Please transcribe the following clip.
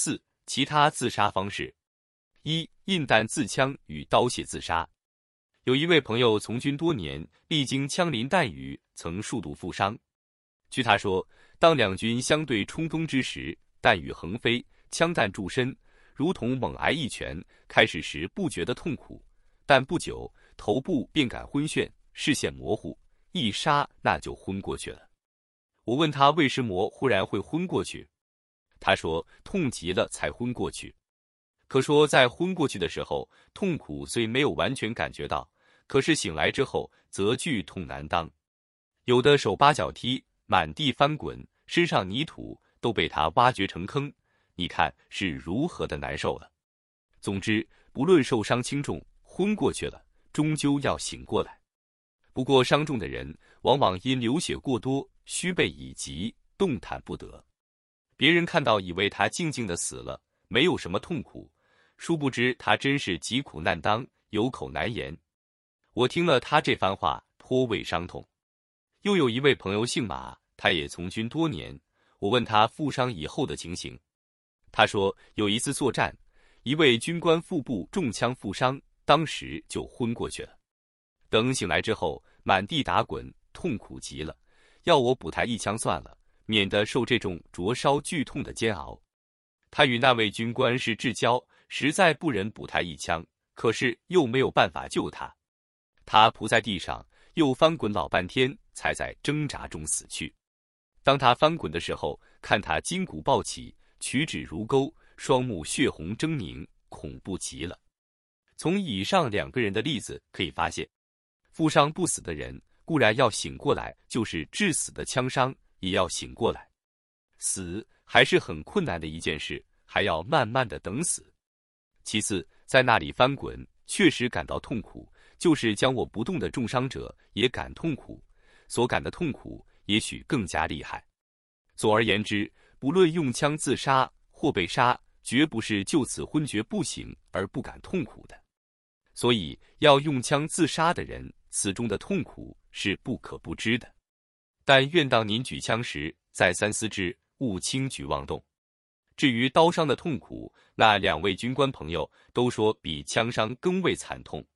四、其他自杀方式。一、印弹自枪与刀械自杀。有一位朋友从军多年，历经枪林弹雨，曾数度负伤。据他说，当两军相对冲锋之时，弹雨横飞，枪弹注身，如同猛挨一拳。开始时不觉得痛苦，但不久头部便感昏眩，视线模糊，一刹那就昏过去了。我问他为什么忽然会昏过去，他说痛极了才昏过去。可说在昏过去的时候，痛苦虽没有完全感觉到。可是醒来之后，则剧痛难当，有的手扒脚踢，满地翻滚，身上泥土都被他挖掘成坑，你看是如何的难受了。总之，不论受伤轻重，昏过去了，终究要醒过来。不过伤重的人，往往因流血过多，虚背已急，动弹不得。别人看到以为他静静的死了，没有什么痛苦，殊不知他真是疾苦难当，有口难言。我听了他这番话，颇为伤痛。又有一位朋友姓马，他也从军多年。我问他负伤以后的情形，他说有一次作战，一位军官腹部中枪负伤，当时就昏过去了。等醒来之后，满地打滚，痛苦极了，要我补他一枪算了，免得受这种灼烧剧痛的煎熬。他与那位军官是至交，实在不忍补他一枪，可是又没有办法救他。他扑在地上，又翻滚老半天，才在挣扎中死去。当他翻滚的时候，看他筋骨暴起，曲指如钩，双目血红狰狞，恐怖极了。从以上两个人的例子可以发现，负伤不死的人固然要醒过来，就是致死的枪伤也要醒过来。死还是很困难的一件事，还要慢慢的等死。其次，在那里翻滚，确实感到痛苦。就是将我不动的重伤者也感痛苦，所感的痛苦也许更加厉害。总而言之，不论用枪自杀或被杀，绝不是就此昏厥不醒而不感痛苦的。所以，要用枪自杀的人，此中的痛苦是不可不知的。但愿当您举枪时再三思之，勿轻举妄动。至于刀伤的痛苦，那两位军官朋友都说比枪伤更为惨痛。